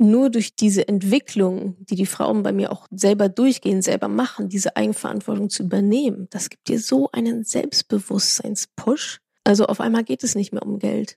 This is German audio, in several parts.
nur durch diese Entwicklung, die die Frauen bei mir auch selber durchgehen, selber machen, diese Eigenverantwortung zu übernehmen, das gibt dir so einen Selbstbewusstseinspush. Also auf einmal geht es nicht mehr um Geld.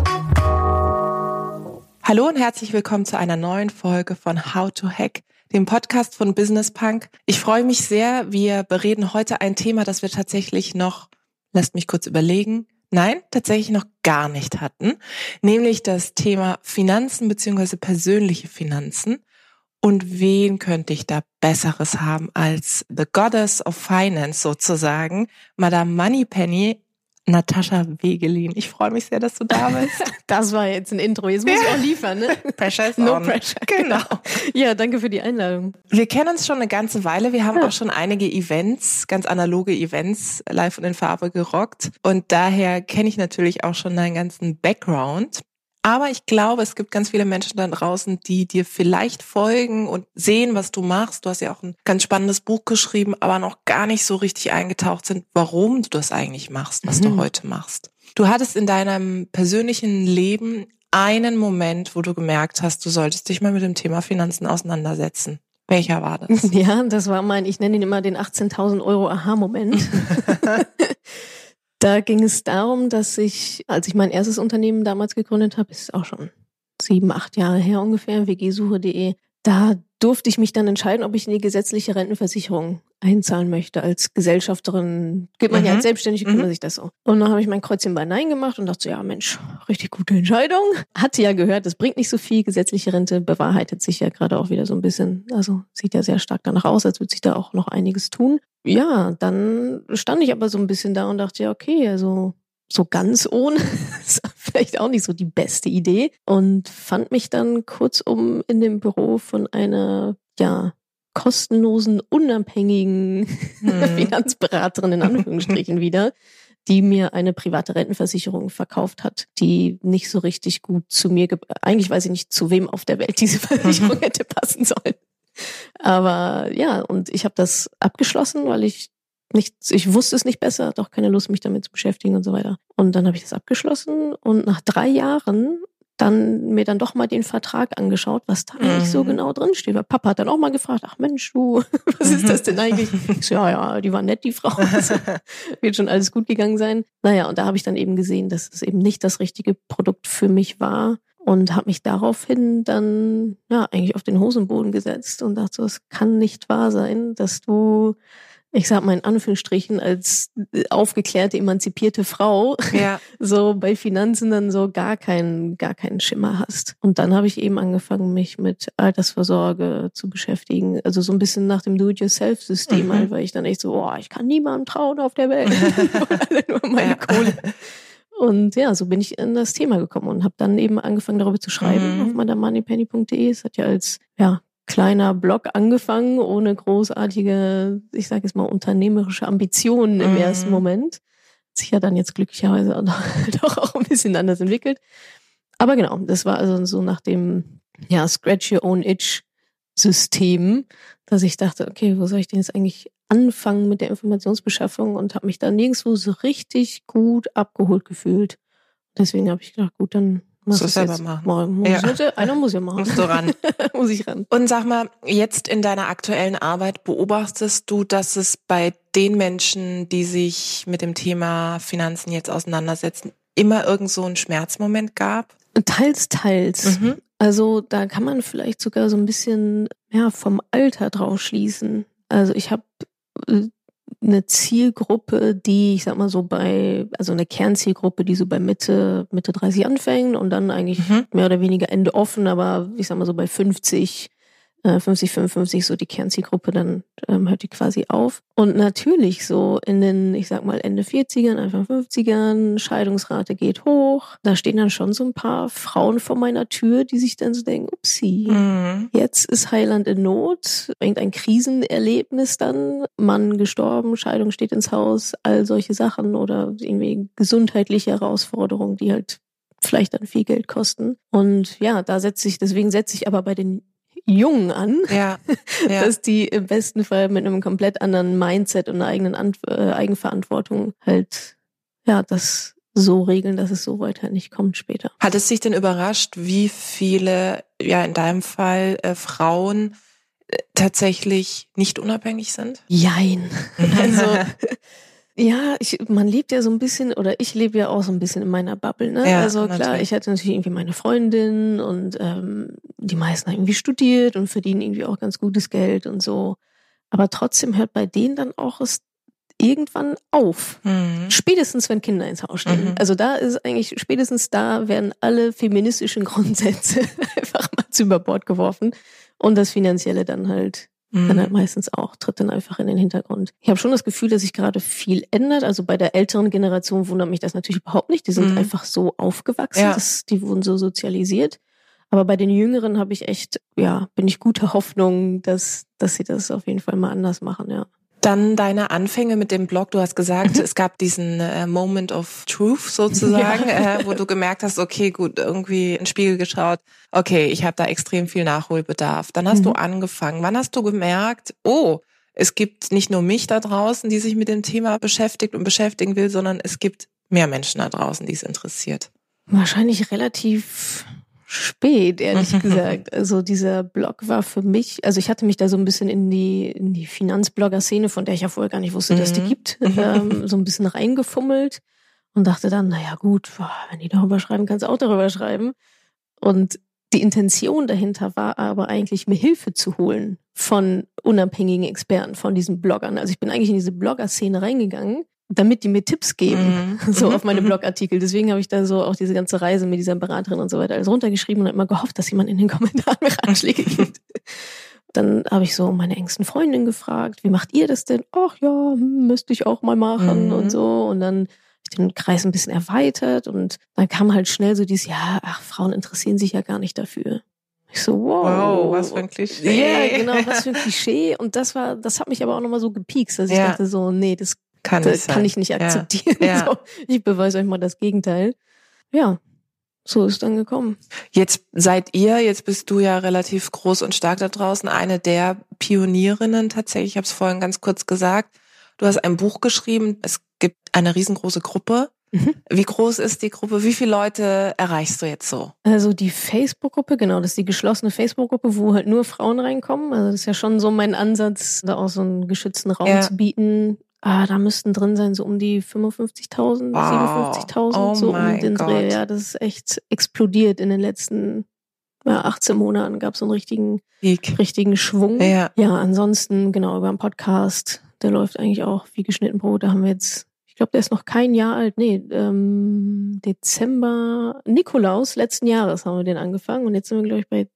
Hallo und herzlich willkommen zu einer neuen Folge von How to Hack, dem Podcast von Business Punk. Ich freue mich sehr. Wir bereden heute ein Thema, das wir tatsächlich noch, lasst mich kurz überlegen, nein, tatsächlich noch gar nicht hatten, nämlich das Thema Finanzen beziehungsweise persönliche Finanzen. Und wen könnte ich da Besseres haben als The Goddess of Finance sozusagen, Madame Moneypenny, Natascha Wegelin. Ich freue mich sehr, dass du da bist. Das war jetzt ein Intro. Jetzt muss ja. ich auch liefern, ne? Pressure is no on. pressure. Genau. Ja, danke für die Einladung. Wir kennen uns schon eine ganze Weile. Wir haben ja. auch schon einige Events, ganz analoge Events live und in Farbe gerockt. Und daher kenne ich natürlich auch schon deinen ganzen Background. Aber ich glaube, es gibt ganz viele Menschen da draußen, die dir vielleicht folgen und sehen, was du machst. Du hast ja auch ein ganz spannendes Buch geschrieben, aber noch gar nicht so richtig eingetaucht sind, warum du das eigentlich machst, was mhm. du heute machst. Du hattest in deinem persönlichen Leben einen Moment, wo du gemerkt hast, du solltest dich mal mit dem Thema Finanzen auseinandersetzen. Welcher war das? Ja, das war mein, ich nenne ihn immer den 18.000 Euro Aha-Moment. Da ging es darum, dass ich, als ich mein erstes Unternehmen damals gegründet habe, ist auch schon sieben, acht Jahre her ungefähr, wgsuche.de, da durfte ich mich dann entscheiden, ob ich in die gesetzliche Rentenversicherung einzahlen möchte. Als Gesellschafterin gibt man mhm. ja als Selbstständige, kümmert mhm. sich das so. Und dann habe ich mein Kreuzchen bei Nein gemacht und dachte so, ja Mensch, richtig gute Entscheidung. Hatte ja gehört, das bringt nicht so viel. Gesetzliche Rente bewahrheitet sich ja gerade auch wieder so ein bisschen. Also sieht ja sehr stark danach aus, als würde sich da auch noch einiges tun ja, dann stand ich aber so ein bisschen da und dachte, ja, okay, also so ganz ohne ist vielleicht auch nicht so die beste Idee und fand mich dann kurzum in dem Büro von einer, ja, kostenlosen, unabhängigen hm. Finanzberaterin in Anführungsstrichen wieder, die mir eine private Rentenversicherung verkauft hat, die nicht so richtig gut zu mir, eigentlich weiß ich nicht, zu wem auf der Welt diese Versicherung hätte passen sollen. Aber ja, und ich habe das abgeschlossen, weil ich nicht, ich wusste es nicht besser, hatte auch keine Lust, mich damit zu beschäftigen und so weiter. Und dann habe ich das abgeschlossen und nach drei Jahren dann mir dann doch mal den Vertrag angeschaut, was da eigentlich mhm. so genau drin steht. Weil Papa hat dann auch mal gefragt, ach Mensch, du, was ist das denn eigentlich? Ich so, ja, ja, die war nett, die Frau. Also, wird schon alles gut gegangen sein. Naja, und da habe ich dann eben gesehen, dass es eben nicht das richtige Produkt für mich war und habe mich daraufhin dann ja eigentlich auf den Hosenboden gesetzt und dachte, es kann nicht wahr sein, dass du, ich sag mal in Anführungsstrichen, als aufgeklärte, emanzipierte Frau ja. so bei Finanzen dann so gar keinen, gar keinen Schimmer hast. Und dann habe ich eben angefangen, mich mit Altersvorsorge zu beschäftigen. Also so ein bisschen nach dem Do-it-yourself-System, mhm. halt, weil ich dann echt so, oh, ich kann niemandem trauen auf der Welt. Nur meine ja. Kohle. Und ja, so bin ich in das Thema gekommen und habe dann eben angefangen, darüber zu schreiben mhm. auf madamoneypenny.de. Es hat ja als ja, kleiner Blog angefangen, ohne großartige, ich sage jetzt mal, unternehmerische Ambitionen im mhm. ersten Moment. Sich ja dann jetzt glücklicherweise auch noch, doch auch ein bisschen anders entwickelt. Aber genau, das war also so nach dem ja, Scratch Your Own Itch System, dass ich dachte, okay, wo soll ich denn jetzt eigentlich anfangen mit der Informationsbeschaffung und habe mich da nirgendwo so richtig gut abgeholt gefühlt. Deswegen habe ich gedacht, gut, dann muss es selber jetzt. machen. Mal, muss ja. Jetzt, einer muss ja machen. Musst du ran. muss ich ran. Und sag mal, jetzt in deiner aktuellen Arbeit beobachtest du, dass es bei den Menschen, die sich mit dem Thema Finanzen jetzt auseinandersetzen, immer irgend so einen Schmerzmoment gab? Teils, teils. Mhm. Also da kann man vielleicht sogar so ein bisschen ja, vom Alter draus schließen. Also ich habe eine Zielgruppe, die, ich sag mal so bei, also eine Kernzielgruppe, die so bei Mitte, Mitte 30 anfängt und dann eigentlich mhm. mehr oder weniger Ende offen, aber ich sag mal so bei 50 50, 55 so die Kernzielgruppe, dann ähm, hört die quasi auf. Und natürlich so in den, ich sag mal, Ende 40ern, Anfang 50ern, Scheidungsrate geht hoch. Da stehen dann schon so ein paar Frauen vor meiner Tür, die sich dann so denken, upsie, mhm. jetzt ist Heiland in Not, irgendein Krisenerlebnis dann, Mann gestorben, Scheidung steht ins Haus, all solche Sachen oder irgendwie gesundheitliche Herausforderungen, die halt vielleicht dann viel Geld kosten. Und ja, da setze ich, deswegen setze ich aber bei den Jungen an, ja, ja. dass die im besten Fall mit einem komplett anderen Mindset und einer eigenen Ant äh, Eigenverantwortung halt ja das so regeln, dass es so weit halt nicht kommt später. Hat es dich denn überrascht, wie viele, ja in deinem Fall äh, Frauen äh, tatsächlich nicht unabhängig sind? Jein. Also ja, ich, man lebt ja so ein bisschen, oder ich lebe ja auch so ein bisschen in meiner Bubble. Ne? Ja, also klar, natürlich. ich hatte natürlich irgendwie meine Freundin und ähm, die meisten haben irgendwie studiert und verdienen irgendwie auch ganz gutes Geld und so. Aber trotzdem hört bei denen dann auch es irgendwann auf. Mhm. Spätestens, wenn Kinder ins Haus stehen. Mhm. Also da ist eigentlich, spätestens da werden alle feministischen Grundsätze einfach mal zu über Bord geworfen und das Finanzielle dann halt Mhm. Dann halt meistens auch, tritt dann einfach in den Hintergrund. Ich habe schon das Gefühl, dass sich gerade viel ändert. Also bei der älteren Generation wundert mich das natürlich überhaupt nicht. Die sind mhm. einfach so aufgewachsen, ja. dass, die wurden so sozialisiert. Aber bei den Jüngeren habe ich echt, ja, bin ich guter Hoffnung, dass, dass sie das auf jeden Fall mal anders machen, ja. Dann deine Anfänge mit dem Blog. Du hast gesagt, mhm. es gab diesen äh, Moment of Truth sozusagen, ja. äh, wo du gemerkt hast, okay, gut, irgendwie in den Spiegel geschaut, okay, ich habe da extrem viel Nachholbedarf. Dann hast mhm. du angefangen. Wann hast du gemerkt, oh, es gibt nicht nur mich da draußen, die sich mit dem Thema beschäftigt und beschäftigen will, sondern es gibt mehr Menschen da draußen, die es interessiert? Wahrscheinlich relativ spät, ehrlich gesagt. Also dieser Blog war für mich, also ich hatte mich da so ein bisschen in die, in die Finanzblogger-Szene, von der ich ja vorher gar nicht wusste, dass die mhm. gibt, ähm, so ein bisschen reingefummelt und dachte dann, naja gut, wenn die darüber schreiben, kannst du auch darüber schreiben. Und die Intention dahinter war aber eigentlich, mir Hilfe zu holen von unabhängigen Experten, von diesen Bloggern. Also ich bin eigentlich in diese Blogger-Szene reingegangen damit die mir Tipps geben, mhm. so auf meine Blogartikel. Deswegen habe ich da so auch diese ganze Reise mit dieser Beraterin und so weiter alles runtergeschrieben und habe immer gehofft, dass jemand in den Kommentaren mir Ratschläge gibt. Dann habe ich so meine engsten Freundinnen gefragt, wie macht ihr das denn? Ach ja, hm, müsste ich auch mal machen mhm. und so. Und dann habe ich den Kreis ein bisschen erweitert und dann kam halt schnell so dieses, ja, ach, Frauen interessieren sich ja gar nicht dafür. Ich so, wow. Wow, was für ein Klischee. Ja, genau, was für ein Klischee. Und das war, das hat mich aber auch nochmal so gepiekst, dass ich ja. dachte so, nee, das kann, das kann ich nicht akzeptieren. Ja. So, ich beweise euch mal das Gegenteil. Ja, so ist dann gekommen. Jetzt seid ihr, jetzt bist du ja relativ groß und stark da draußen, eine der Pionierinnen tatsächlich. Ich habe es vorhin ganz kurz gesagt. Du hast ein Buch geschrieben. Es gibt eine riesengroße Gruppe. Mhm. Wie groß ist die Gruppe? Wie viele Leute erreichst du jetzt so? Also die Facebook-Gruppe, genau, das ist die geschlossene Facebook-Gruppe, wo halt nur Frauen reinkommen. Also das ist ja schon so mein Ansatz, da auch so einen geschützten Raum ja. zu bieten, Ah, da müssten drin sein so um die 55.000, wow. 57.000, oh so um den Gott. Dreh. Ja, das ist echt explodiert in den letzten ja, 18 Monaten. Gab es so einen richtigen, Peak. richtigen Schwung. Ja. ja, ansonsten genau über einen Podcast. Der läuft eigentlich auch wie geschnitten Brot. Da haben wir jetzt, ich glaube, der ist noch kein Jahr alt. Nee, ähm, Dezember, Nikolaus letzten Jahres haben wir den angefangen und jetzt sind wir glaube ich bei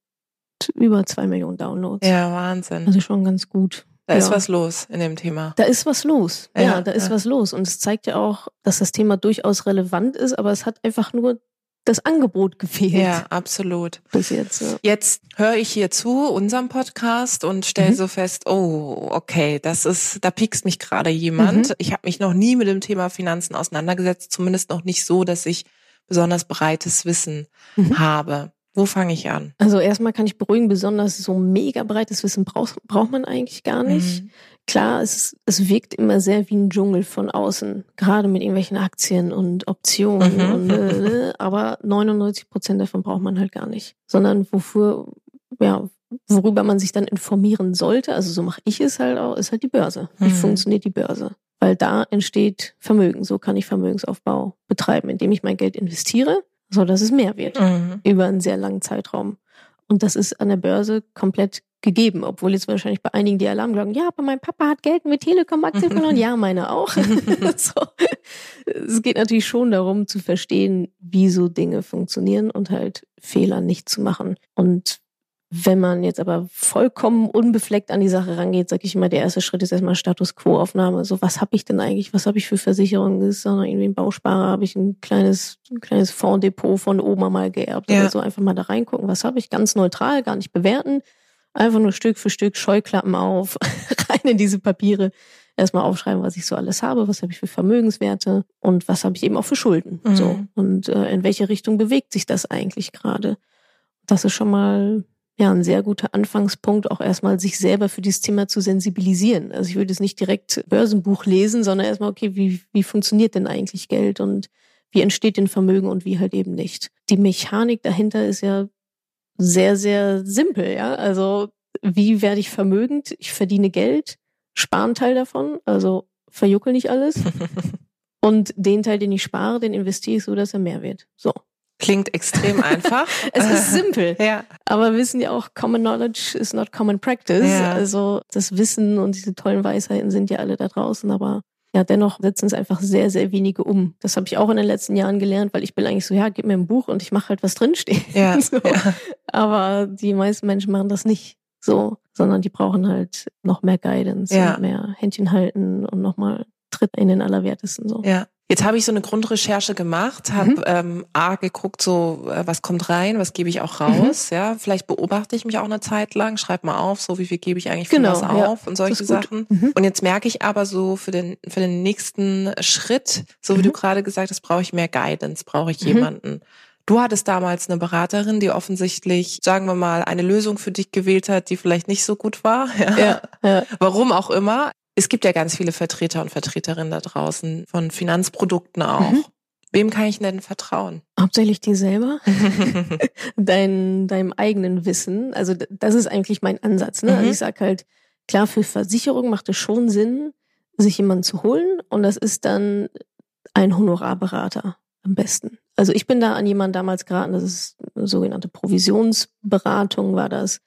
über zwei Millionen Downloads. Ja, Wahnsinn. Also schon ganz gut. Da ja. ist was los in dem Thema. Da ist was los. Ja, ja da ist ja. was los. Und es zeigt ja auch, dass das Thema durchaus relevant ist, aber es hat einfach nur das Angebot gefehlt. Ja, absolut. Bis jetzt. Ja. Jetzt höre ich hier zu unserem Podcast und stelle mhm. so fest, oh, okay, das ist, da piekst mich gerade jemand. Mhm. Ich habe mich noch nie mit dem Thema Finanzen auseinandergesetzt, zumindest noch nicht so, dass ich besonders breites Wissen mhm. habe. Wo fange ich an? Also erstmal kann ich beruhigen, besonders so mega breites Wissen braucht, braucht man eigentlich gar nicht. Mhm. Klar, es, es wirkt immer sehr wie ein Dschungel von außen, gerade mit irgendwelchen Aktien und Optionen. Mhm. Und, äh, aber 99 Prozent davon braucht man halt gar nicht. Sondern wofür, ja, worüber man sich dann informieren sollte, also so mache ich es halt auch, ist halt die Börse. Wie mhm. funktioniert die Börse? Weil da entsteht Vermögen. So kann ich Vermögensaufbau betreiben, indem ich mein Geld investiere so dass es mehr wird mhm. über einen sehr langen Zeitraum. Und das ist an der Börse komplett gegeben, obwohl jetzt wahrscheinlich bei einigen die Alarmglocken, ja, aber mein Papa hat Geld mit Telekom-Aktien verloren. Ja, meine auch. so. Es geht natürlich schon darum zu verstehen, wie so Dinge funktionieren und halt Fehler nicht zu machen. Und Wenn man jetzt aber vollkommen unbefleckt an die Sache rangeht, sage ich immer, der erste Schritt ist erstmal Status Quo-Aufnahme. So, was habe ich denn eigentlich? Was habe ich für Versicherungen? Ist da noch irgendwie ein Bausparer? Habe ich ein kleines, ein kleines Fonddepot von Oma mal geerbt ja. oder so? Einfach mal da reingucken. Was habe ich? Ganz neutral, gar nicht bewerten. Einfach nur Stück für Stück Scheuklappen auf, rein in diese Papiere. Erstmal aufschreiben, was ich so alles habe, was habe ich für Vermögenswerte und was habe ich eben auch für Schulden. Mhm. So. Und äh, in welche Richtung bewegt sich das eigentlich gerade? Das ist schon mal ja ein sehr guter Anfangspunkt, auch erstmal sich selber für dieses Thema zu sensibilisieren. Also ich würde jetzt nicht direkt Börsenbuch lesen, sondern erstmal, okay, wie, wie funktioniert denn eigentlich Geld und wie entsteht denn Vermögen und wie halt eben nicht. Die Mechanik dahinter ist ja sehr, sehr simpel, ja. Also wie werde ich vermögend? Ich verdiene Geld, spare einen Teil davon, also verjuckel nicht alles. und den Teil, den ich spare, den investiere ich so, dass er mehr wird. So. Klingt extrem einfach. es ist simpel. ja. Aber wir wissen ja auch, Common Knowledge is not Common Practice. Ja. Also das Wissen und diese tollen Weisheiten sind ja alle da draußen, aber ja, dennoch setzen es einfach sehr, sehr wenige um. Das habe ich auch in den letzten Jahren gelernt, weil ich bin eigentlich so, ja, gib mir ein Buch und ich mache halt was drinstehen. Ja, so. ja. Aber die meisten Menschen machen das nicht so, sondern die brauchen halt noch mehr Guidance ja. und mehr Händchen halten und nochmal Tritt in den Allerwertesten so. Ja. Jetzt habe ich so eine Grundrecherche gemacht, habe mhm. ähm, A geguckt, so äh, was kommt rein, was gebe ich auch mhm. raus, mhm. ja. Vielleicht beobachte ich mich auch eine Zeit lang, schreib mal auf, so wie viel gebe ich eigentlich für genau, was auf ja. und solche Sachen. Mhm. Und jetzt merke ich aber so für den für den nächsten Schritt, so wie du mhm. gerade gesagt hast, brauche ich mehr Guidance, brauche ich mhm. jemanden. Du hattest damals eine Beraterin, die offensichtlich, sagen wir mal, eine Lösung für dich gewählt hat, die vielleicht nicht so gut war. Ja. ja, ja. Warum auch immer es gibt ja ganz viele Vertreter und Vertreterinnen da draußen von Finanzprodukten auch. Mhm. Wem kann ich denn vertrauen? Hauptsächlich dir selber, Dein, deinem eigenen Wissen. Also das ist eigentlich mein Ansatz. Ne? Also, mhm. Also ich sag halt, klar, für Versicherung macht es schon Sinn, sich jemanden zu holen. Und das ist dann ein Honorarberater am besten. Also ich bin da an jemanden damals geraten, das ist eine sogenannte Provisionsberatung war das.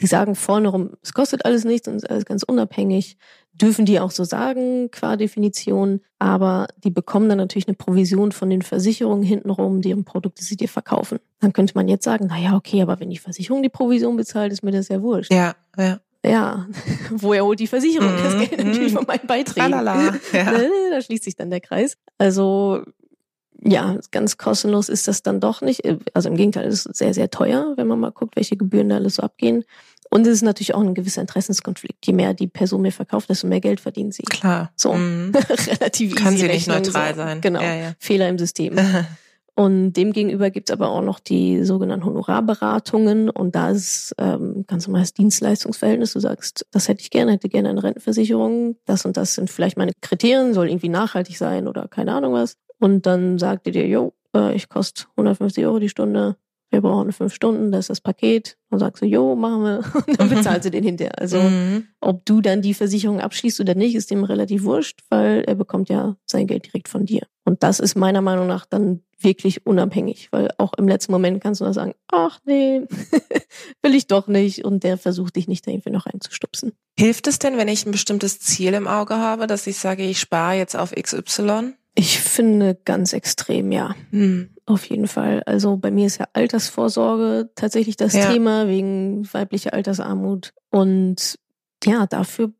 Die sagen vorne rum, es kostet alles nichts und ist alles ganz unabhängig. Dürfen die auch so sagen, qua Definition. Aber die bekommen dann natürlich eine Provision von den Versicherungen hintenrum, deren Produkte sie dir verkaufen. Dann könnte man jetzt sagen, na ja, okay, aber wenn die Versicherung die Provision bezahlt, ist mir das ja wurscht. Ja, ja. Ja, woher holt die Versicherung das mhm, Geld? Natürlich mhm. von meinen Beiträgen. Tralala, ja. Da schließt sich dann der Kreis. Also ja, ganz kostenlos ist das dann doch nicht. Also im Gegenteil, es ist sehr, sehr teuer, wenn man mal guckt, welche Gebühren da alles so abgehen. Und es ist natürlich auch ein gewisser Interessenskonflikt. Je mehr die Person mir verkauft, desto mehr Geld verdient sie. Klar. So. Mhm. Relativ Kann sie nicht neutral so. sein. Genau. Ja, ja. Fehler im System. Und demgegenüber gibt's aber auch noch die sogenannten Honorarberatungen. Und da ist ähm, ganz normales Dienstleistungsverhältnis. Du sagst, das hätte ich gerne, hätte gerne eine Rentenversicherung. Das und das sind vielleicht meine Kriterien, soll irgendwie nachhaltig sein oder keine Ahnung was. Und dann sagt ihr dir, jo, äh, ich koste 150 Euro die Stunde wir brauchen fünf Stunden, das ist das Paket. Und sagst du, jo, machen wir. Und dann bezahlst du den hinterher. Also, mhm. ob du dann die Versicherung abschließt oder nicht, ist dem relativ wurscht, weil er bekommt ja sein Geld direkt von dir. Und das ist meiner Meinung nach dann wirklich unabhängig, weil auch im letzten Moment kannst du da sagen, ach nee, will ich doch nicht. Und der versucht dich nicht da irgendwie noch reinzustupsen. Hilft es denn, wenn ich ein bestimmtes Ziel im Auge habe, dass ich sage, ich spare jetzt auf XY? Ich finde ganz extrem, ja. Hm. Auf jeden Fall. Also bei mir ist ja Altersvorsorge tatsächlich das ja. Thema wegen weiblicher Altersarmut. Und ja, dafür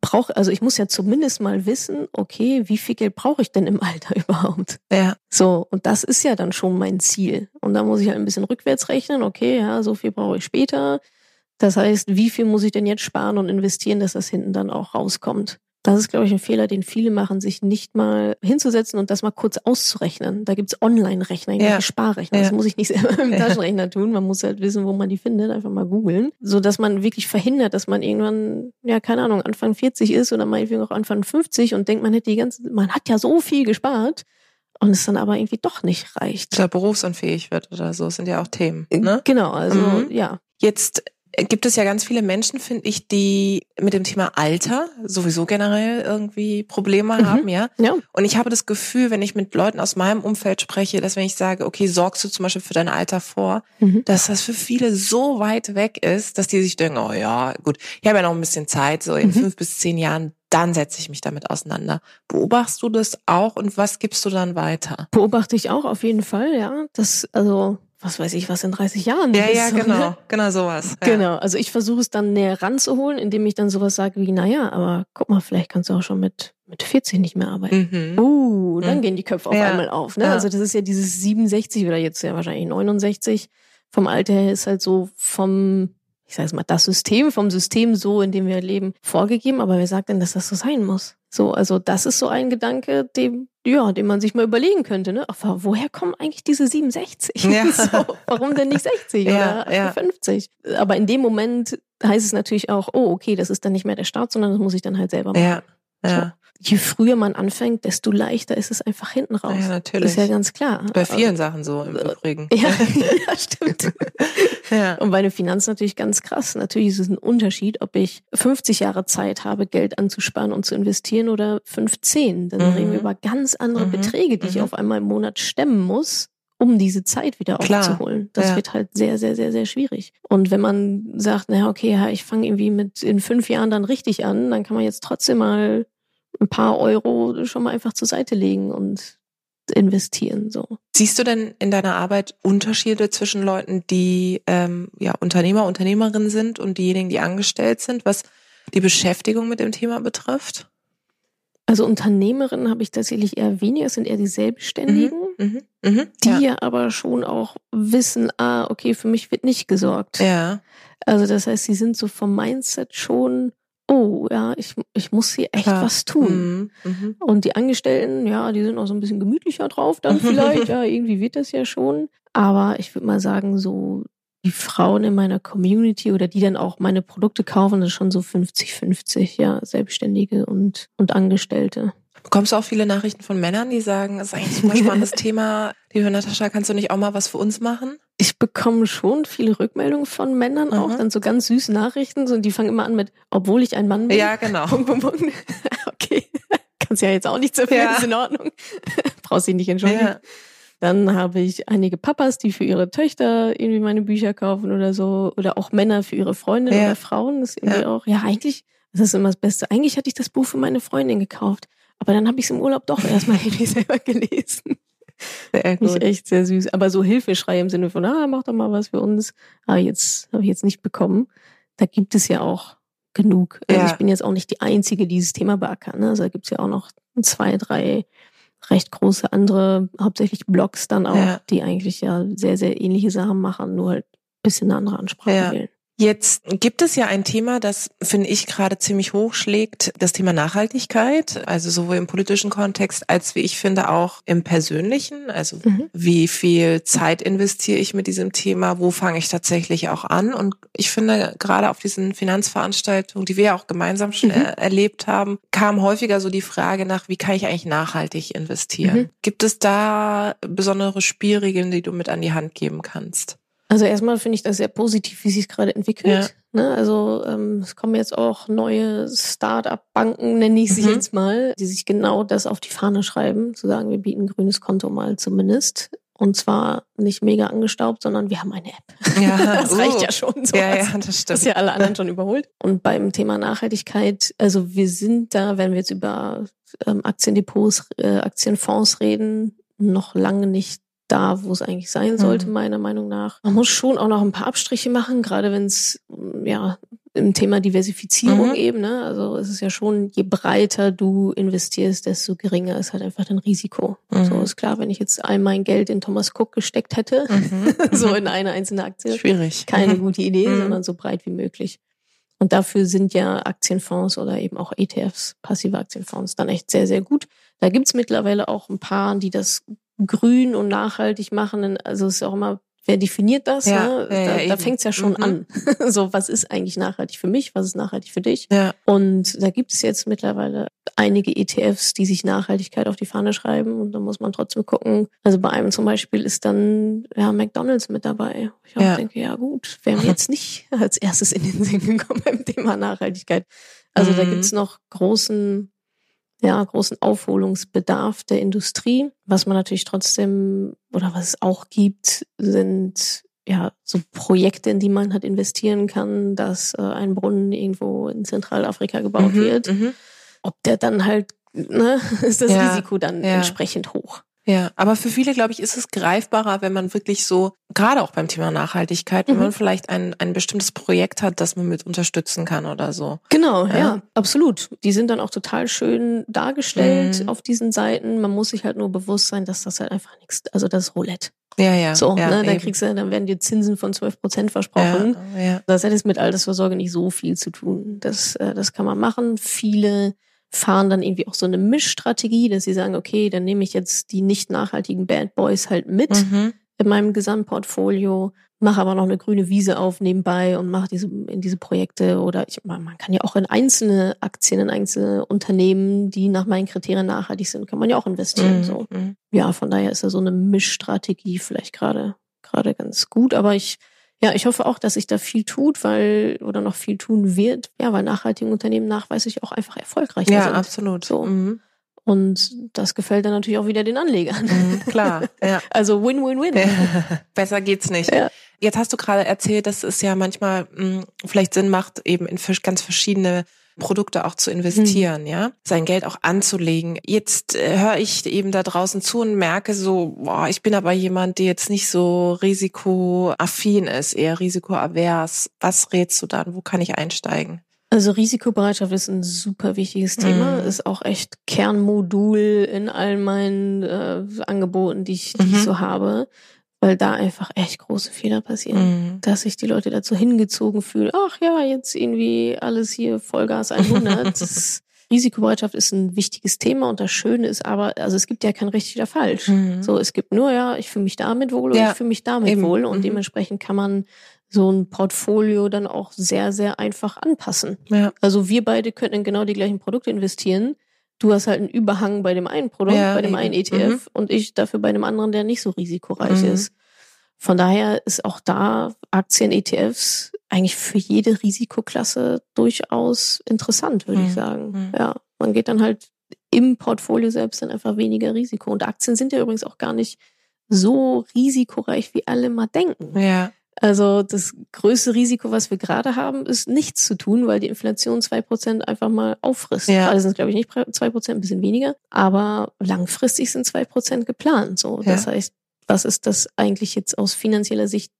brauche, also ich muss ja zumindest mal wissen, okay, wie viel Geld brauche ich denn im Alter überhaupt? Ja. So, und das ist ja dann schon mein Ziel. Und da muss ich halt ein bisschen rückwärts rechnen, okay, ja, so viel brauche ich später. Das heißt, wie viel muss ich denn jetzt sparen und investieren, dass das hinten dann auch rauskommt? Das ist, glaube ich, ein Fehler, den viele machen, sich nicht mal hinzusetzen und das mal kurz auszurechnen. Da gibt's Online-Rechner, ja. Sparrechner. Ja. Das muss ich nicht selber im Taschenrechner tun. Man muss halt wissen, wo man die findet, einfach mal googeln. So dass man wirklich verhindert, dass man irgendwann, ja, keine Ahnung, Anfang 40 ist oder meinetwegen auch Anfang 50 und denkt, man hätte die ganze, man hat ja so viel gespart und es dann aber irgendwie doch nicht reicht. Oder berufsunfähig wird oder so, das sind ja auch Themen. Ne? Genau, also mhm. ja. Jetzt gibt es ja ganz viele Menschen, finde ich, die mit dem Thema Alter sowieso generell irgendwie Probleme mhm. haben, ja? ja. Und ich habe das Gefühl, wenn ich mit Leuten aus meinem Umfeld spreche, dass wenn ich sage, okay, sorgst du zum Beispiel für dein Alter vor, mhm. dass das für viele so weit weg ist, dass die sich denken, oh ja, gut, ich habe ja noch ein bisschen Zeit, so in mhm. fünf bis zehn Jahren, dann setze ich mich damit auseinander. Beobachtest du das auch und was gibst du dann weiter? Beobachte ich auch auf jeden Fall, ja. Das, also was weiß ich, was in 30 Jahren Ja, ist. ja, so, ne? genau, genau sowas. Ja. Genau, also ich versuche es dann näher ranzuholen, indem ich dann sowas sage wie, naja, aber guck mal, vielleicht kannst du auch schon mit, mit 40 nicht mehr arbeiten. Mhm. Uh, dann Mhm. gehen die Köpfe auf Ja. einmal auf. Ne? Ja. Also das ist ja dieses 67 oder jetzt ja wahrscheinlich 69. Vom Alter her ist halt so vom, ich sage es mal, das System, vom System so, in dem wir leben, vorgegeben. Aber wer sagt denn, dass das so sein muss? So, also das ist so ein Gedanke, dem, ja, den man sich mal überlegen könnte. Ne? Ach, woher kommen eigentlich diese 67? Ja. So, warum denn nicht 60 Ja, oder ja. 58? Aber in dem Moment heißt es natürlich auch, oh, okay, das ist dann nicht mehr der Staat, sondern das muss ich dann halt selber machen. Ja, ja, Je früher man anfängt, desto leichter ist es einfach hinten raus. ja, natürlich. Ist ja ganz klar. Bei vielen Sachen so im Übrigen. Ja, ja stimmt. ja. Und bei den Finanzen natürlich ganz krass. Natürlich ist es ein Unterschied, ob ich 50 Jahre Zeit habe, Geld anzusparen und zu investieren oder 15. Dann Mhm. reden wir über ganz andere Mhm. Beträge, die ich Mhm. auf einmal im Monat stemmen muss, um diese Zeit wieder Klar. aufzuholen. Das Ja. wird halt sehr, sehr, sehr, sehr schwierig. Und wenn man sagt, naja, okay, ja, ich fange irgendwie mit in fünf Jahren dann richtig an, dann kann man jetzt trotzdem mal ein paar Euro schon mal einfach zur Seite legen und investieren. So. Siehst du denn in deiner Arbeit Unterschiede zwischen Leuten, die ähm, ja Unternehmer, Unternehmerinnen sind und diejenigen, die angestellt sind, was die Beschäftigung mit dem Thema betrifft? Also Unternehmerinnen habe ich tatsächlich eher weniger, es sind eher die Selbstständigen, Mhm. Mhm. die ja. ja aber schon auch wissen, ah, okay, für mich wird nicht gesorgt. ja. Also das heißt, sie sind so vom Mindset schon, oh ja, ich, ich muss hier echt Klar. was tun. Mhm. Mhm. Und die Angestellten, ja, die sind auch so ein bisschen gemütlicher drauf dann vielleicht, ja, irgendwie wird das ja schon. Aber ich würde mal sagen, so die Frauen in meiner Community oder die dann auch meine Produkte kaufen, das ist schon so 50-50, ja, Selbstständige und, und Angestellte. Bekommst du auch viele Nachrichten von Männern, die sagen, das ist eigentlich ein spannendes Thema. Liebe Natascha, kannst du nicht auch mal was für uns machen? Ich bekomme schon viele Rückmeldungen von Männern auch, Mhm. dann so ganz süße Nachrichten, so, und die fangen immer an mit, obwohl ich ein Mann bin. Ja, genau. Punkt, Punkt, Punkt. Okay, kannst ja jetzt auch nicht so viel, Ja. ist in Ordnung. Brauchst dich nicht entschuldigen. Ja. Dann habe ich einige Papas, die für ihre Töchter irgendwie meine Bücher kaufen oder so. Oder auch Männer für ihre Freundin Ja. oder Frauen. Das ist irgendwie Ja. auch, ja, eigentlich, das ist immer das Beste. Eigentlich hatte ich das Buch für meine Freundin gekauft. Aber dann habe ich es im Urlaub doch erstmal irgendwie selber gelesen. Sehr gut. echt sehr süß. Aber so Hilfeschrei im Sinne von, ah, mach doch mal was für uns. Aber jetzt habe ich jetzt nicht bekommen. Da gibt es ja auch genug. Also Ja. ich bin jetzt auch nicht die Einzige, die dieses Thema beackern. Ne? Also da gibt es ja auch noch zwei, drei recht große andere, hauptsächlich Blogs dann auch, Ja. die eigentlich ja sehr, sehr ähnliche Sachen machen, nur halt ein bisschen eine andere Ansprache Ja. wählen. Jetzt gibt es ja ein Thema, das finde ich gerade ziemlich hochschlägt, das Thema Nachhaltigkeit, also sowohl im politischen Kontext als wie ich finde auch im persönlichen, also Mhm. wie viel Zeit investiere ich mit diesem Thema, wo fange ich tatsächlich auch an und ich finde gerade auf diesen Finanzveranstaltungen, die wir ja auch gemeinsam schon Mhm. er erlebt haben, kam häufiger so die Frage nach, wie kann ich eigentlich nachhaltig investieren? Mhm. Gibt es da besondere Spielregeln, die du mit an die Hand geben kannst? Also erstmal finde ich das sehr positiv, wie sich es gerade entwickelt. Ne? Also ähm, es kommen jetzt auch neue Start-up-Banken, nenne ich sie Mhm. jetzt mal, die sich genau das auf die Fahne schreiben, zu sagen, wir bieten ein grünes Konto mal zumindest. Und zwar nicht mega angestaubt, sondern wir haben eine App. Ja, das reicht uh. ja schon. So Ja, ja, das Das stimmt. ist ja alle anderen schon überholt. Und beim Thema Nachhaltigkeit, also wir sind da, wenn wir jetzt über ähm, Aktiendepots, äh, Aktienfonds reden, noch lange nicht da, wo es eigentlich sein sollte, Mhm. meiner Meinung nach. Man muss schon auch noch ein paar Abstriche machen, gerade wenn es ja im Thema Diversifizierung Mhm. eben, ne? Also es ist ja schon, je breiter du investierst, desto geringer ist halt einfach dein Risiko. Mhm. So ist klar, wenn ich jetzt all mein Geld in Thomas Cook gesteckt hätte, Mhm. so in eine einzelne Aktie, Schwierig. keine Mhm. gute Idee, Mhm. sondern so breit wie möglich. Und dafür sind ja Aktienfonds oder eben auch ETFs, passive Aktienfonds, dann echt sehr, sehr gut. Da gibt's mittlerweile auch ein paar, die das grün und nachhaltig machen. Also es ist auch immer, wer definiert das? Ja, ne? ja, ja, da da eben. fängt's ja schon Mhm. an. so, was ist eigentlich nachhaltig für mich? Was ist nachhaltig für dich? Ja. Und da gibt es jetzt mittlerweile einige ETFs, die sich Nachhaltigkeit auf die Fahne schreiben. Und da muss man trotzdem gucken. Also bei einem zum Beispiel ist dann ja, McDonalds mit dabei. Ich auch Ja. denke, ja gut, wäre mir jetzt nicht als erstes in den Sinn gekommen beim Thema Nachhaltigkeit. Also da Mhm. gibt's noch großen, ja, großen Aufholungsbedarf der Industrie. Was man natürlich trotzdem, oder was es auch gibt, sind ja so Projekte, in die man halt investieren kann, dass äh, ein Brunnen irgendwo in Zentralafrika gebaut Mhm. wird. Mhm. Ob der dann halt, ne, ist das Ja, Risiko dann ja. entsprechend hoch. Ja, aber für viele, glaube ich, ist es greifbarer, wenn man wirklich so, gerade auch beim Thema Nachhaltigkeit, wenn mhm. man vielleicht ein, ein bestimmtes Projekt hat, das man mit unterstützen kann oder so. Genau, ja, ja absolut. Die sind dann auch total schön dargestellt mhm. auf diesen Seiten. Man muss sich halt nur bewusst sein, dass das halt einfach nichts, also das Roulette. Ja, ja. So, ja, ne, dann kriegst du, dann werden dir Zinsen von 12 Prozent versprochen. Ja, ja. Das hat jetzt mit Altersvorsorge nicht so viel zu tun. Das, äh, das kann man machen. Viele fahren dann irgendwie auch so eine Mischstrategie, dass sie sagen, okay, dann nehme ich jetzt die nicht nachhaltigen Bad Boys halt mit mhm. in meinem Gesamtportfolio, mache aber noch eine grüne Wiese auf nebenbei und mache diese in diese Projekte oder ich, man kann ja auch in einzelne Aktien, in einzelne Unternehmen, die nach meinen Kriterien nachhaltig sind, kann man ja auch investieren. Mhm. So. Ja, von daher ist da so eine Mischstrategie vielleicht gerade gerade ganz gut, aber ich ja, ich hoffe auch, dass sich da viel tut, weil oder noch viel tun wird, ja, weil nachhaltige Unternehmen nachweislich auch einfach erfolgreicher ja, sind. Ja, absolut. So. Mhm. Und das gefällt dann natürlich auch wieder den Anlegern. Mhm, klar, ja. Also Win-Win-Win. Besser geht's nicht. Ja. Jetzt hast du gerade erzählt, dass es ja manchmal mh, hm, vielleicht Sinn macht, eben in ganz verschiedene Produkte auch zu investieren, mhm. ja, sein Geld auch anzulegen. Jetzt äh, höre ich eben da draußen zu und merke so, boah, ich bin aber jemand, der jetzt nicht so risikoaffin ist, eher risikoavers. Was rätst du dann? Wo kann ich einsteigen? Also Risikobereitschaft ist ein super wichtiges Thema, mhm. ist auch echt Kernmodul in all meinen äh, Angeboten, die ich, die mhm. ich so habe weil da einfach echt große Fehler passieren, mhm. dass sich die Leute dazu hingezogen fühlen, ach ja, jetzt irgendwie alles hier Vollgas 100. das Risikobereitschaft ist ein wichtiges Thema und das Schöne ist aber, also es gibt ja kein richtig oder falsch. Mhm. So, es gibt nur, ja, ich fühle mich damit wohl oder ja, ich fühle mich damit eben. wohl und mhm. dementsprechend kann man so ein Portfolio dann auch sehr, sehr einfach anpassen. Ja. Also wir beide könnten in genau die gleichen Produkte investieren, du hast halt einen Überhang bei dem einen Produkt, ja, bei dem eben. einen ETF mhm. und ich dafür bei dem anderen, der nicht so risikoreich mhm. ist. Von daher ist auch da Aktien, ETFs eigentlich für jede Risikoklasse durchaus interessant, würde mhm. ich sagen. Mhm. Ja, man geht dann halt im Portfolio selbst dann einfach weniger Risiko. Und Aktien sind ja übrigens auch gar nicht so risikoreich, wie alle mal denken. Ja. Also das größte Risiko, was wir gerade haben, ist nichts zu tun, weil die Inflation zwei Prozent einfach mal auffrisst. Ja. Gerade sind es, glaube ich, nicht zwei Prozent, ein bisschen weniger. Aber langfristig sind zwei Prozent geplant. So, Das ja. heißt, was ist das eigentlich jetzt aus finanzieller Sicht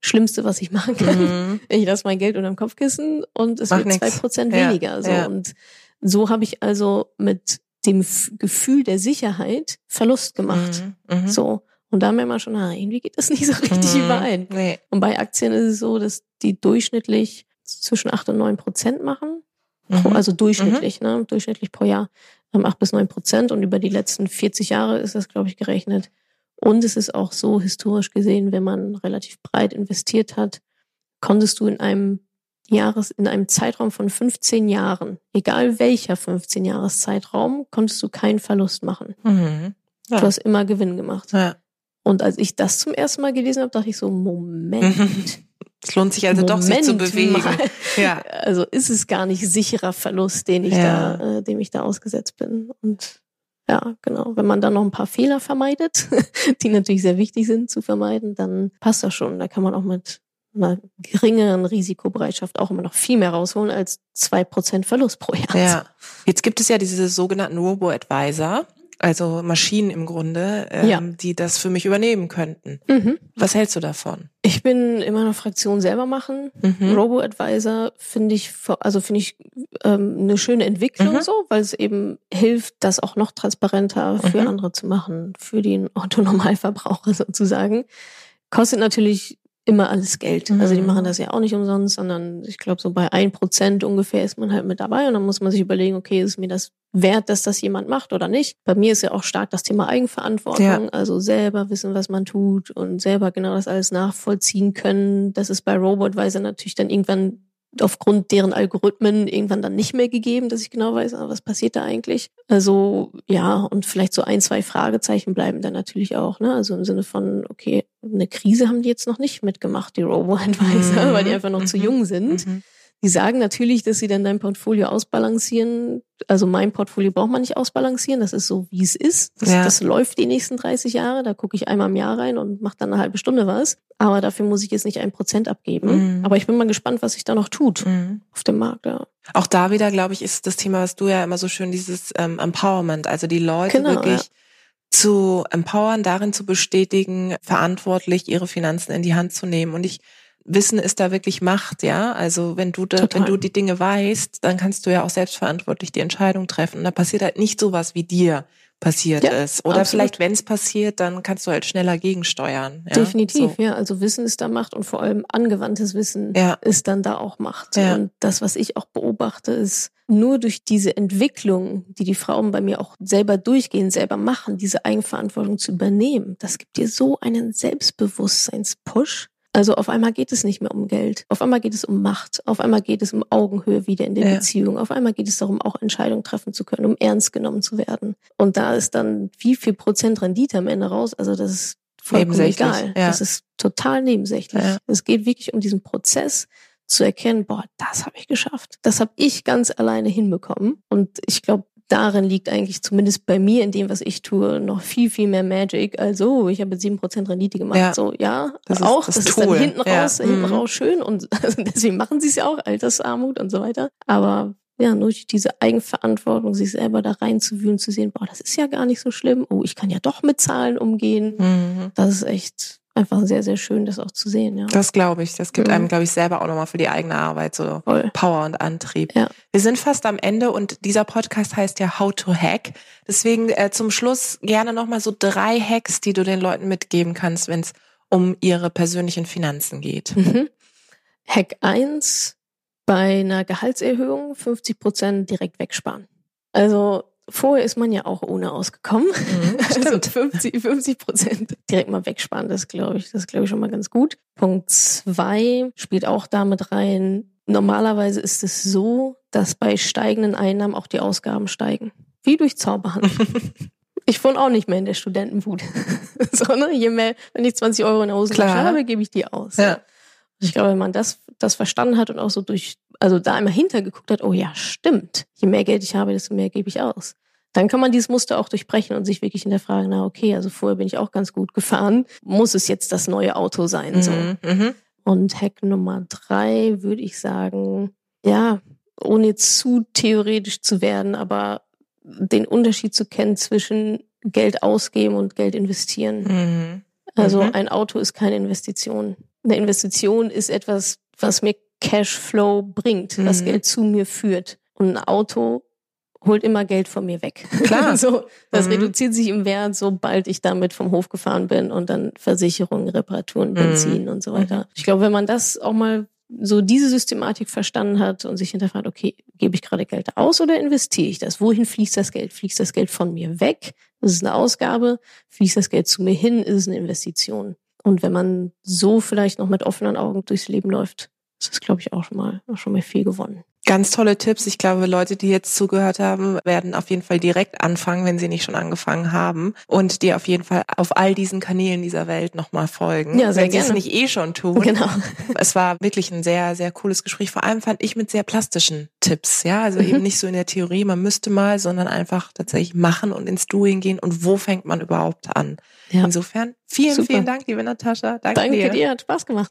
Schlimmste, was ich machen kann? Mhm. Ich lasse mein Geld unter dem Kopfkissen und es Mach wird zwei Prozent weniger. So. Ja. Und so habe ich also mit dem Gefühl der Sicherheit Verlust gemacht. Mhm. Mhm. So. Und da merkt man schon, ah, irgendwie geht das nicht so richtig mhm. überein. Nee. Und bei Aktien ist es so, dass die durchschnittlich zwischen acht und neun Prozent machen. Mhm. Also durchschnittlich, mhm. ne? Durchschnittlich pro Jahr ähm, acht bis neun Prozent. Und über die letzten 40 Jahre ist das, glaube ich, gerechnet. Und es ist auch so historisch gesehen, wenn man relativ breit investiert hat, konntest du in einem Jahres, in einem Zeitraum von 15 Jahren, egal welcher 15 Jahres Zeitraum, konntest du keinen Verlust machen. Mhm. Ja. Du hast immer Gewinn gemacht. Ja. Und als ich das zum ersten Mal gelesen habe, dachte ich so, Moment. Es lohnt sich also Moment doch, sich zu bewegen. Mal. Ja. Also ist es gar nicht sicherer Verlust, den ich ja. da, äh, dem ich da ausgesetzt bin. Und ja, genau. Wenn man dann noch ein paar Fehler vermeidet, die natürlich sehr wichtig sind zu vermeiden, dann passt das schon. Da kann man auch mit einer geringeren Risikobereitschaft auch immer noch viel mehr rausholen als zwei Prozent Verlust pro Jahr. Ja. Jetzt gibt es ja diese sogenannten Robo-Advisor also Maschinen im Grunde, ähm, ja. die das für mich übernehmen könnten. Mhm. Was hältst du davon? Ich bin immer eine Fraktion selber machen. Mhm. Robo-Advisor finde ich, also finde ich ähm, eine schöne Entwicklung mhm. so, weil es eben hilft, das auch noch transparenter für mhm. andere zu machen, für den Autonormalverbraucher sozusagen. Kostet natürlich immer alles Geld. Also die mhm. machen das ja auch nicht umsonst, sondern ich glaube, so bei ein Prozent ungefähr ist man halt mit dabei und dann muss man sich überlegen, okay, ist mir das wert, dass das jemand macht oder nicht. Bei mir ist ja auch stark das Thema Eigenverantwortung, ja. also selber wissen, was man tut und selber genau das alles nachvollziehen können. Das ist bei Robotweise natürlich dann irgendwann aufgrund deren Algorithmen irgendwann dann nicht mehr gegeben, dass ich genau weiß, ah, was passiert da eigentlich. Also ja, und vielleicht so ein, zwei Fragezeichen bleiben dann natürlich auch. Ne? Also im Sinne von, okay, eine Krise haben die jetzt noch nicht mitgemacht, die Robo-Advisor, mhm. weil die einfach noch mhm. zu jung sind. Mhm. Die sagen natürlich, dass sie dann dein Portfolio ausbalancieren. Also mein Portfolio braucht man nicht ausbalancieren. Das ist so, wie es ist. Das, ja. das läuft die nächsten 30 Jahre. Da gucke ich einmal im Jahr rein und mache dann eine halbe Stunde was. Aber dafür muss ich jetzt nicht ein Prozent abgeben. Mhm. Aber ich bin mal gespannt, was sich da noch tut mhm. auf dem Markt. Ja. Auch da wieder, glaube ich, ist das Thema, was du ja immer so schön dieses ähm, Empowerment. Also die Leute genau, wirklich ja zu empowern, darin zu bestätigen, verantwortlich ihre Finanzen in die Hand zu nehmen. Und ich Wissen ist da wirklich Macht, ja. Also wenn du da, wenn du die Dinge weißt, dann kannst du ja auch selbstverantwortlich die Entscheidung treffen. Und da passiert halt nicht sowas wie dir passiert ja, ist. Oder absolut. vielleicht, wenn es passiert, dann kannst du halt schneller gegensteuern. Ja? Definitiv, so. ja. Also Wissen ist da Macht und vor allem angewandtes Wissen ja. ist dann da auch Macht. Und das, was ich auch beobachte, ist nur durch diese Entwicklung, die die Frauen bei mir auch selber durchgehen, selber machen, diese Eigenverantwortung zu übernehmen, das gibt dir so einen Selbstbewusstseinspush also auf einmal geht es nicht mehr um Geld. Auf einmal geht es um Macht. Auf einmal geht es um Augenhöhe wieder in der ja. Beziehung. Auf einmal geht es darum, auch Entscheidungen treffen zu können, um ernst genommen zu werden. Und da ist dann wie viel Prozent Rendite am Ende raus. Also das ist vollkommen egal. Ja. Das ist total nebensächlich. Ja. Es geht wirklich um diesen Prozess zu erkennen, boah, das habe ich geschafft. Das habe ich ganz alleine hinbekommen. Und ich glaube, darin liegt eigentlich zumindest bei mir in dem, was ich tue, noch viel, viel mehr Magic. Also, ich habe sieben Prozent Rendite gemacht. Ja, so, ja, das auch. Ist das, das ist dann hinten raus, ja. hinten mhm. raus schön. Und also deswegen machen sie es ja auch, Altersarmut und so weiter. Aber ja, nur durch diese Eigenverantwortung, sich selber da reinzuwühlen, zu sehen, boah, das ist ja gar nicht so schlimm. Oh, ich kann ja doch mit Zahlen umgehen. Mhm. Das ist echt einfach sehr, sehr schön, das auch zu sehen. Ja. Das glaube ich. Das gibt mhm. einem, glaube ich, selber auch nochmal für die eigene Arbeit so Voll. Power und Antrieb. Ja. Wir sind fast am Ende und dieser Podcast heißt ja How to Hack. Deswegen äh, zum Schluss gerne nochmal so drei Hacks, die du den Leuten mitgeben kannst, wenn es um ihre persönlichen Finanzen geht. Mhm. Hack eins bei einer Gehaltserhöhung 50 Prozent direkt wegsparen. Also Vorher ist man ja auch ohne ausgekommen. Mhm, also 50, 50 Prozent direkt mal wegsparen, das glaube ich, das glaube ich schon mal ganz gut. Punkt zwei spielt auch damit rein. Normalerweise ist es so, dass bei steigenden Einnahmen auch die Ausgaben steigen. Wie durch Zauberhand. ich wohne auch nicht mehr in der Studentenwut. Sondern je mehr, wenn ich 20 Euro in der Hosentasche habe, gebe ich die aus. Ja. Ich glaube, wenn man das, das verstanden hat und auch so durch, also da einmal hintergeguckt hat, oh ja, stimmt. Je mehr Geld ich habe, desto mehr gebe ich aus. Dann kann man dieses Muster auch durchbrechen und sich wirklich in der Frage, na okay, also vorher bin ich auch ganz gut gefahren. Muss es jetzt das neue Auto sein? So. Mhm. mhm. Und Hack Nummer drei würde ich sagen, ja, ohne zu theoretisch zu werden, aber den Unterschied zu kennen zwischen Geld ausgeben und Geld investieren. Mhm. Also mhm. ein Auto ist keine Investition eine Investition ist etwas, was mir Cashflow bringt, mhm. was Geld zu mir führt. Und ein Auto holt immer Geld von mir weg. Klar. so, das mhm. reduziert sich im Wert, sobald ich damit vom Hof gefahren bin und dann Versicherungen, Reparaturen, mhm. Benzin mhm. und so weiter. Ich glaube, wenn man das auch mal so diese Systematik verstanden hat und sich hinterfragt, okay, gebe ich gerade Geld aus oder investiere ich das? Wohin fließt das Geld? Fließt das Geld von mir weg? Das ist eine Ausgabe. Fließt das Geld zu mir hin? Ist es eine Investition? Und wenn man so vielleicht noch mit offenen Augen durchs Leben läuft, ist das, glaube ich, auch schon mal, auch schon mal viel gewonnen. Ganz tolle Tipps. Ich glaube, Leute, die jetzt zugehört haben, werden auf jeden Fall direkt anfangen, wenn sie nicht schon angefangen haben. Und dir auf jeden Fall auf all diesen Kanälen dieser Welt nochmal folgen. Ja, sehr wenn gerne. sie es nicht eh schon tun. Genau. Es war wirklich ein sehr, sehr cooles Gespräch. Vor allem fand ich mit sehr plastischen Tipps. Ja, also mhm. eben nicht so in der Theorie, man müsste mal, sondern einfach tatsächlich machen und ins Doing gehen. Und wo fängt man überhaupt an? Ja. Insofern, vielen, Super. vielen Dank, liebe Natascha. Danke, Danke dir. dir. Hat Spaß gemacht.